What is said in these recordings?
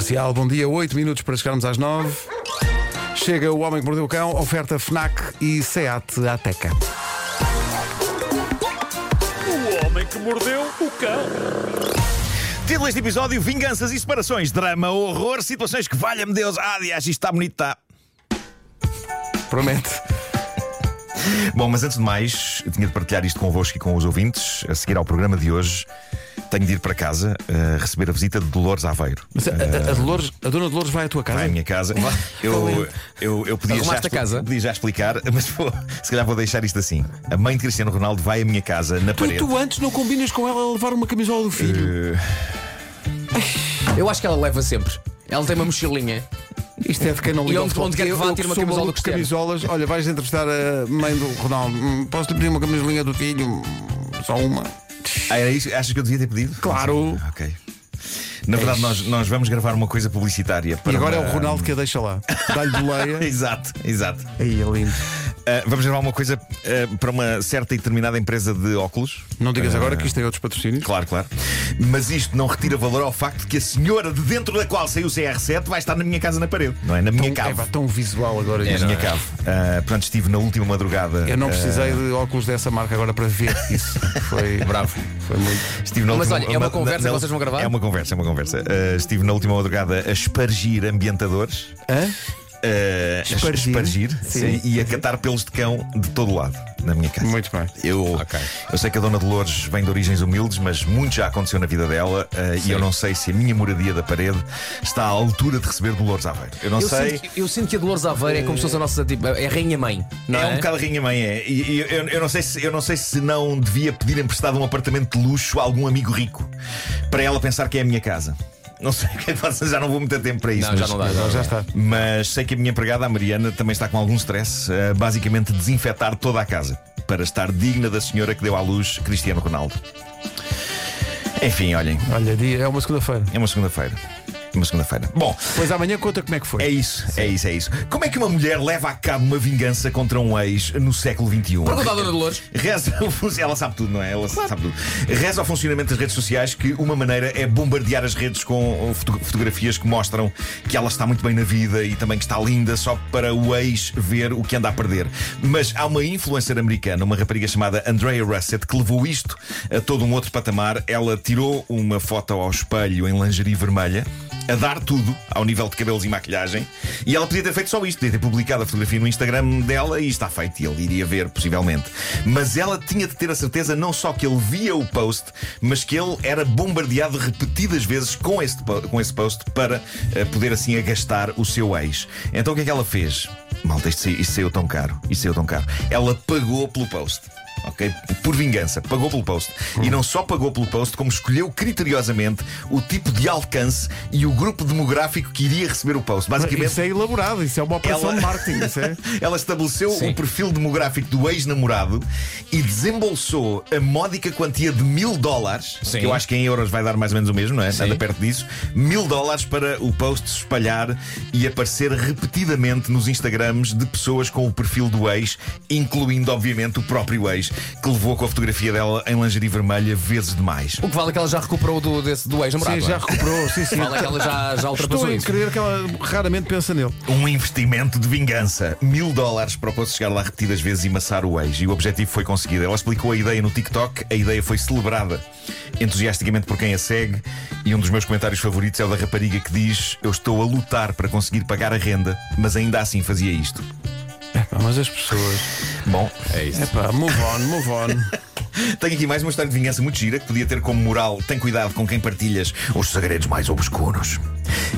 Comercial, bom dia, 8 minutos para chegarmos às 9. Chega o Homem que Mordeu o Cão, oferta FNAC e SEAT Ateca. O homem que mordeu o cão. Título deste episódio: Vinganças e separações, drama, horror, situações que valha-me Deus. Ah, aliás, isto está bonito, está. Promete. Bom, mas antes de mais, eu tinha de partilhar isto convosco e com os ouvintes. A seguir ao programa de hoje, tenho de ir para casa uh, receber a visita de Dolores Aveiro. Mas a, a- a Dolores, a dona Dolores vai à tua casa? Vai à minha casa. Eu, eu, eu podia, já casa? podia já explicar, mas vou- se calhar vou deixar isto assim. A mãe de Cristiano Ronaldo vai à minha casa na Tu, parede. tu antes não combinas com ela a levar uma camisola do filho? Eu acho que ela leva sempre. Ela tem uma mochilinha. Isto é de quem não liga E onde- onde quer que Eu- vá, tira uma camisola do Cristiano. camisolas. Olha, vais entrevistar a mãe do Ronaldo. Hum, Posso-te pedir uma camisolinha do filho? Só uma. Ah, era isso? Achas que eu devia ter pedido? Claro. Ok. Na verdade, nós, nós vamos gravar uma coisa publicitária. E para agora é uma- o Ronaldo que a deixa lá. Dá-lhe boleia. Exato, exato. Aí é lindo. Ah, vamos gravar uma coisa ah, para uma certa e determinada empresa de óculos. Não digas agora que isto tem outros patrocínios. Claro, claro. Mas isto não retira valor ao facto de que a senhora de dentro da qual saiu o CR7 vai estar na minha casa na parede, não é? Na minha Tão, cave. é, tão visual agora. na isto. minha cave. Ah, portanto, estive na última madrugada. Eu não precisei de óculos dessa marca agora para ver isso. Foi Bravo. Foi muito. Estive na Mas última- olha, é uma na- conversa na- que vocês vão gravar? É uma conversa, é uma conversa. Estive na última madrugada a espargir ambientadores. Hã? A Espargir? espargir Sim. e a catar pelos de cão de todo o lado na minha casa. Muito bem. Eu, Ok. eu sei que a Dona Dolores vem de origens humildes, mas muito já aconteceu na vida dela ah, e eu não sei se a minha moradia da parede está à altura de receber Dolores Aveiro. Eu não Eu sei. sinto, eu sinto que a Dolores Aveiro é como se fosse a nossa tipo, é a rainha-mãe. Não É é, um bocado rainha mãe, é. E, e eu, eu não sei se, eu não sei se não devia pedir emprestado um apartamento de luxo a algum amigo rico para ela pensar que é a minha casa. Não sei o que é que faço, já não vou muito tempo para isso. Não, já mas- não dá. Agora já está. Mas sei que a minha empregada, a Mariana, também está com algum stress. a basicamente, desinfetar toda a casa para estar digna da senhora que deu à luz Cristiano Ronaldo. Enfim, olhem, Olha, dia- é uma segunda-feira. é uma segunda-feira. Uma segunda-feira. Bom, Pois amanhã conta como é que foi. é isso, é isso, é isso. Como é que uma mulher leva a cabo uma vingança contra um ex no século XXI? Pergunta à Dona Dolores. Reza Ela sabe tudo, não é? Ela sabe tudo. Reza ao funcionamento das redes sociais que uma maneira é bombardear as redes com foto- fotografias que mostram que ela está muito bem na vida e também que está linda só para o ex ver o que anda a perder. Mas há uma influencer americana, uma rapariga chamada Andrea Russett, que levou isto a todo um outro patamar. Ela tirou uma foto ao espelho em lingerie vermelha. A dar tudo ao nível de cabelos e maquilhagem, e ela podia ter feito só isto, podia ter publicado a fotografia no Instagram dela e está feito, e ele iria ver, possivelmente. Mas ela tinha de ter a certeza não só que ele via o post, mas que ele era bombardeado repetidas vezes com esse, com esse post para eh, poder assim agastar o seu ex. Então o que é que ela fez? Malta, isto, isto saiu tão caro, isto saiu tão caro. Ela pagou pelo post. Ok? Por vingança, pagou pelo post. E não só pagou pelo post, como escolheu criteriosamente o tipo de alcance e o grupo demográfico que iria receber o post. Basicamente, Isso é elaborado, isso é uma operação Ela- de marketing. Isso é. ela estabeleceu o perfil demográfico do ex-namorado e desembolsou a módica quantia de mil dólares, Sim. que eu acho que em euros vai dar mais ou menos o mesmo, não é? Sim. Anda perto disso. Mil dólares para o post se espalhar e aparecer repetidamente nos Instagrams de pessoas com o perfil do ex, incluindo, obviamente, o próprio ex, que levou com a fotografia dela em lingerie vermelha vezes demais. O que vale é que ela já recuperou do, desse, do ex-namorado. Sim, já é? recuperou. Sim, sim. Vale é que ela já, já ultrapassou Estou a isso. crer que ela raramente pensa nele. Um investimento de vingança. Mil dólares para o posto chegar lá repetidas vezes e maçar o ex. E o objetivo foi conseguido. Ela explicou a ideia no TikTok, a ideia foi celebrada entusiasticamente por quem a segue. E um dos meus comentários favoritos é o da rapariga que diz: Eu estou a lutar para conseguir pagar a renda, mas ainda assim fazia isto. Epá, mas as pessoas. Bom, É isso. Epá, move on, move on. tenho aqui mais uma história de vingança muito gira que podia ter como moral: tem cuidado com quem partilhas os segredos mais obscuros.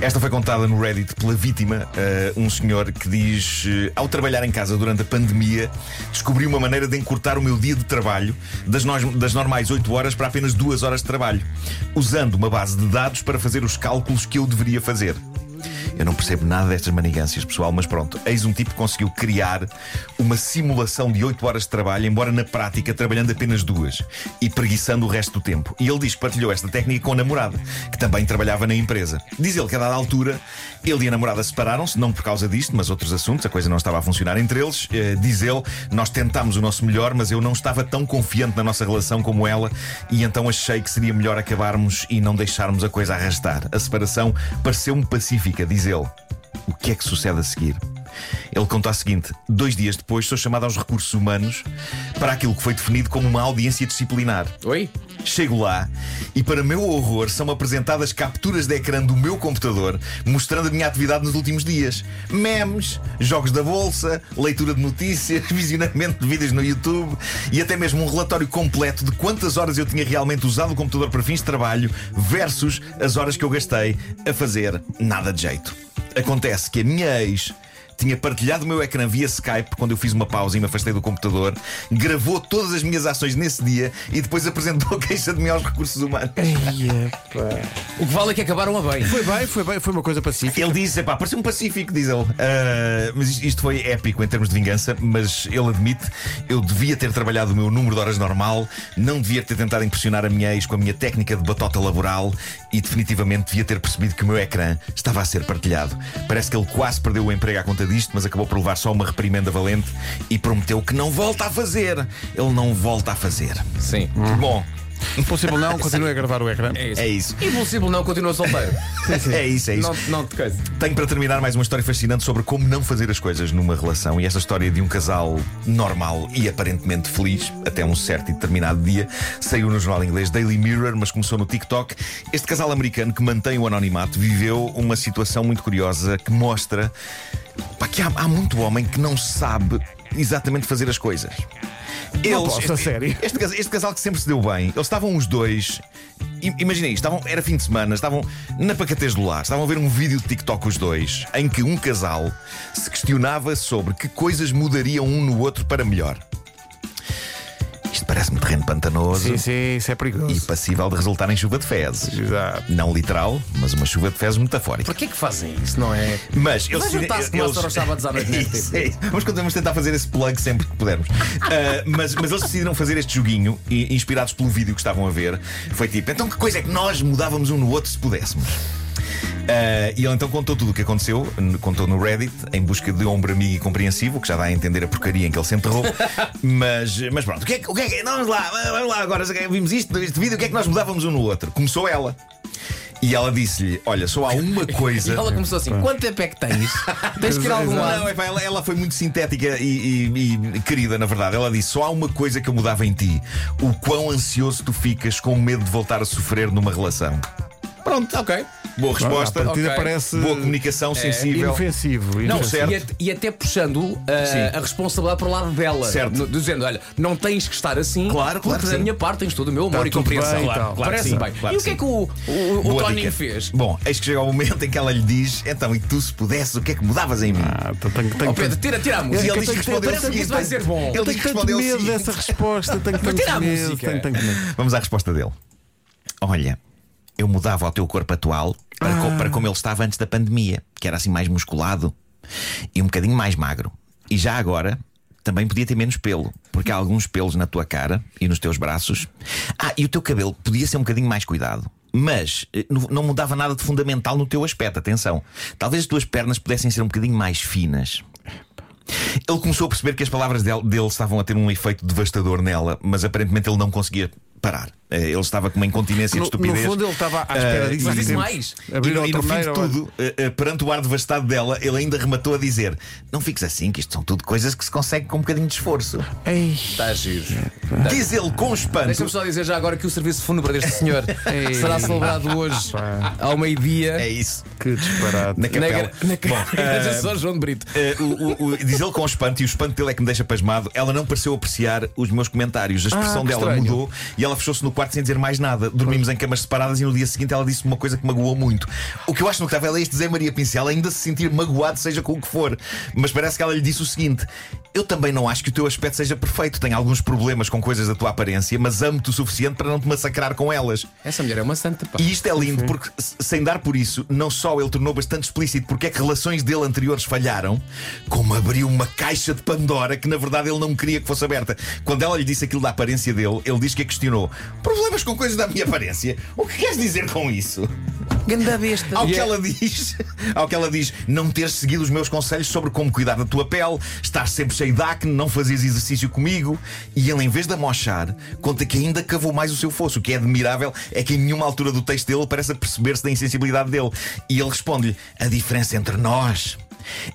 Esta foi contada no Reddit pela vítima, eh, um senhor que diz: eh, Ao trabalhar em casa durante a pandemia, descobri uma maneira de encurtar o meu dia de trabalho das, nós- das normais 8 horas para apenas 2 horas de trabalho, usando uma base de dados para fazer os cálculos que eu deveria fazer. Eu não percebo nada destas manigâncias, pessoal, mas pronto, eis um tipo que conseguiu criar uma simulação de 8 horas de trabalho, embora na prática trabalhando apenas duas e preguiçando o resto do tempo. E ele diz que partilhou esta técnica com a namorada, que também trabalhava na empresa. Diz ele que a dada altura ele e a namorada separaram-se, não por causa disto, mas outros assuntos, a coisa não estava a funcionar entre eles. Eh, diz ele, nós tentámos o nosso melhor, mas eu não estava tão confiante na nossa relação como ela, e então achei que seria melhor acabarmos e não deixarmos a coisa arrastar. A separação pareceu-me pacífica, diz ele. O que é que sucede a seguir? Ele conta o seguinte: dois dias depois sou chamado aos recursos humanos para aquilo que foi definido como uma audiência disciplinar. Oi? Chego lá e, para meu horror, são apresentadas capturas de ecrã do meu computador mostrando a minha atividade nos últimos dias. Memes, jogos da bolsa, leitura de notícias, visionamento de vídeos no YouTube e até mesmo um relatório completo de quantas horas eu tinha realmente usado o computador para fins de trabalho versus as horas que eu gastei a fazer nada de jeito. Acontece que a minha ex tinha partilhado o meu ecrã via Skype quando eu fiz uma pausa e me afastei do computador, gravou todas as minhas ações nesse dia e depois apresentou queixa de mim aos recursos humanos. O que vale é que acabaram a bem. Foi bem, foi bem, foi uma coisa pacífica. Ele disse, pá, parecia um pacífico, diz ele. Ah, mas isto, isto foi épico em termos de vingança, mas ele admite, eu devia ter trabalhado o meu número de horas normal, não devia ter tentado impressionar a minha ex com a minha técnica de batota laboral e definitivamente devia ter percebido que o meu ecrã estava a ser partilhado. Parece que ele quase perdeu o emprego à conta disto, mas acabou por levar só uma reprimenda valente e prometeu que não volta a fazer. Ele não volta a fazer. Sim. Bom, Impossível não, continue a gravar o ecrã. É isso. é isso. Impossível não, continua solteiro. É isso, é isso. não, não te coisa. Tenho para terminar mais uma história fascinante sobre como não fazer as coisas numa relação. E esta história de um casal normal e aparentemente feliz, até um certo e determinado dia, saiu no jornal inglês Daily Mirror, mas começou no TikTok. Este casal americano que mantém o anonimato viveu uma situação muito curiosa que mostra pá, que há, há muito homem que não sabe exatamente fazer as coisas. Eles, posso, a sério. Este, casal- este casal que sempre se deu bem, eles estavam os dois. i- Imaginei isto, estavam, era fim de semana, estavam na pacatez do lar, estavam a ver um vídeo de TikTok os dois, em que um casal se questionava sobre que coisas mudariam um no outro para melhor. Parece-me terreno pantanoso Sim, sim, isso é e perigoso. passível de resultar em chuva de fezes. Exato. Não literal, mas uma chuva de fezes metafórica. Porquê que fazem isso, não é? Mas eles Vai juntar-se com Sábados à noite É neste isso, é. Vamos, vamos tentar fazer esse plug sempre que pudermos. Ah, mas, mas eles decidiram fazer este joguinho, e- inspirados pelo vídeo que estavam a ver. Foi tipo, então que coisa é que nós mudávamos um no outro se pudéssemos? Ah, e ele então contou tudo o que aconteceu, contou no Reddit, em busca de ombro amigo e compreensivo, que já dá a entender a porcaria em que ele se enterrou. mas, mas pronto, o que é que. O que, é que vamos lá, vamos lá agora, vimos isto, este vídeo, o que é que nós mudávamos um no outro? Começou ela. E ela disse-lhe: Olha, só há uma E coisa. ela começou assim: quanto tempo é que tens? tens que ir a algum lado. Não, ela, ela foi muito sintética e, e- e querida, na verdade. Ela disse: só há uma coisa que eu mudava em ti: o quão ansioso tu ficas com medo de voltar a sofrer numa relação. Pronto, Ok. Boa resposta. A partida Ok. parece Boa comunicação, sensível. inofensivo. Não, certo. e, at- e até puxando uh, a responsabilidade para o lado dela. Certo. No- dizendo: olha, não tens que estar assim. Claro, claro porque que da minha parte tens todo o meu amor Tá e compreensão. bem e Claro. Claro que Parece sim, bem. claro e o que que é que o, o, o dica. fez? Bom, eis que chega ao momento em que ela lhe diz: Então, e tu se pudesses, o que é que mudavas em mim? Ah, então tenho, tenho, Ó Pedro, tira, tira a E música. ele que diz que que- respondeu o Parece que seguinte: isso vai ser bom. Ele diz que respondeu o medo dessa resposta. Tenho tanto medo. Vamos à resposta dele. Olha, eu mudava o teu corpo atual para, co- para como ele estava antes da pandemia, que era assim mais musculado e um bocadinho mais magro. E já agora também podia ter menos pelo, porque há alguns pelos na tua cara e nos teus braços. Ah, e o teu cabelo podia ser um bocadinho mais cuidado. Mas eh, não não mudava nada de fundamental no teu aspecto, atenção. Talvez as tuas pernas pudessem ser um bocadinho mais finas. Ele começou a perceber que as palavras dele, dele estavam a ter um efeito devastador nela, mas aparentemente ele não conseguia parar. Eh, Ele estava com uma incontinência No, de estupidez. no fundo, ele estava à espera Ah, disso. mas há disse mais. Abrir e, e no fim de tudo, eh, eh, perante o ar devastado dela, ele ainda rematou a dizer: Não fiques assim, que isto são tudo coisas que se consegue com um bocadinho de esforço. Ei, Está a giro. Diz ele com espanto. Deixa-me só dizer já agora que o serviço fúnebre deste senhor será celebrado hoje ao meio-dia É isso. que disparate. Na na, capela. gra- na, igreja de São João de Brito. Eh, o- o- o- diz ele com espanto, e o espanto dele é que me deixa pasmado. Ela não pareceu apreciar os meus comentários. A expressão Ah, dela estranho. mudou e ela fechou-se no quarto sem dizer mais nada. Dormimos em camas separadas e no dia seguinte ela disse uma coisa que magoou muito. O que eu acho notável é este Zé Maria Pincel ainda se sentir magoado, seja com o que for. Mas parece que ela lhe disse o seguinte: Eu também não acho que o teu aspecto seja perfeito. Tenho alguns problemas com coisas da tua aparência, mas amo-te o suficiente para não te massacrar com elas. Essa mulher é uma santa, pá. E isto é lindo porque, sem dar por isso, não só ele tornou bastante explícito porque é que relações dele anteriores falharam, como abriu uma caixa de Pandora que na verdade ele não queria que fosse aberta. Quando ela lhe disse aquilo da aparência dele, ele diz que a questionou: Problemas com coisas da minha aparência? O que queres dizer com isso? Ganda besta. Ao que ela diz, ao que ela diz, não teres seguido os meus conselhos sobre como cuidar da tua pele, estar sempre cheio de acne, não fazeres exercício comigo. E ele, em vez de amochar, conta que ainda cavou mais o seu fosso. O que é admirável é que em nenhuma altura do texto dele parece perceber-se da insensibilidade dele. E ele responde-lhe: a diferença entre nós.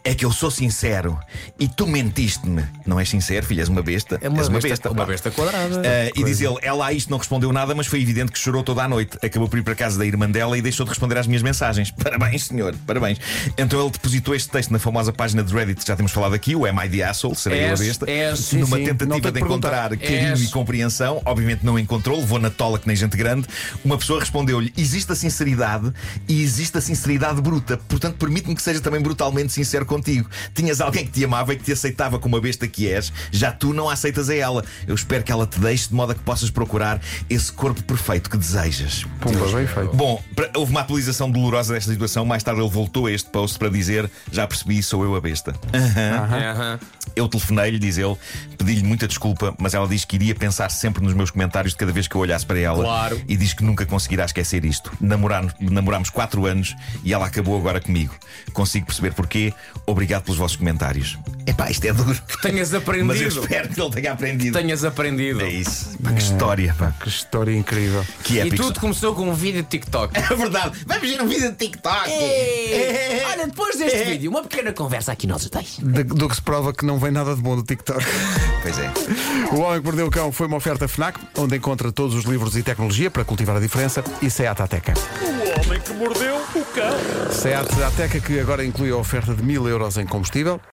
É que eu sou sincero e tu mentiste-me. Não és sincero, filha, és uma besta. É uma és uma besta- besta. uma besta quadrada. Ah, e diz ele, ela a isto não respondeu nada, mas foi evidente que chorou toda a noite. Acabou por ir para casa da irmã dela e deixou de responder às minhas mensagens. Parabéns, senhor, parabéns. Então ele depositou este texto na famosa página de Reddit que já temos falado aqui, o Am I the Asshole? Serei eu a besta? és- sim, numa sim, tentativa de perguntar. encontrar carinho És- e compreensão. Obviamente não encontrou, levou na tola que nem gente grande. Uma pessoa respondeu-lhe: existe a sinceridade e existe a sinceridade bruta. Portanto, permite-me que seja também brutalmente sincero contigo. Tinhas alguém que te amava e que te aceitava como a besta que és, já tu não a aceitas a ela. Eu espero que ela te deixe de modo a que possas procurar esse corpo perfeito que desejas. Pumba, bem feito. Bom, houve uma atualização dolorosa desta situação. Mais tarde ele voltou a este post para dizer: Já percebi, sou eu a besta. Aham. Eu telefonei-lhe, diz ele, pedi-lhe muita desculpa, mas ela diz que iria pensar sempre nos meus comentários de cada vez que eu olhasse para ela. Claro. E diz que nunca conseguirá esquecer isto. Namorar- namorámos quatro anos e ela acabou agora comigo. Consigo perceber porquê. Obrigado pelos vossos comentários. Epá, isto é duro. Tenhas Mas eu aprendido. espero que ele tenha aprendido. Tenhas aprendido. É isso. Pá, que história, pá. Que história incrível. Que E épico. tudo começou com um vídeo de TikTok. É verdade. Vamos ver um vídeo de TikTok. É. Olha, depois deste vídeo, uma pequena conversa aqui nós dois. De- do que se prova que não vem nada de bom do TikTok. Pois é. O Homem que Mordeu o Cão foi uma oferta FNAC, onde encontra todos os livros e tecnologia para cultivar a diferença, e Seat Ateca. O homem que mordeu o cão. Seat Ateca que agora inclui a oferta de mil euros em combustível.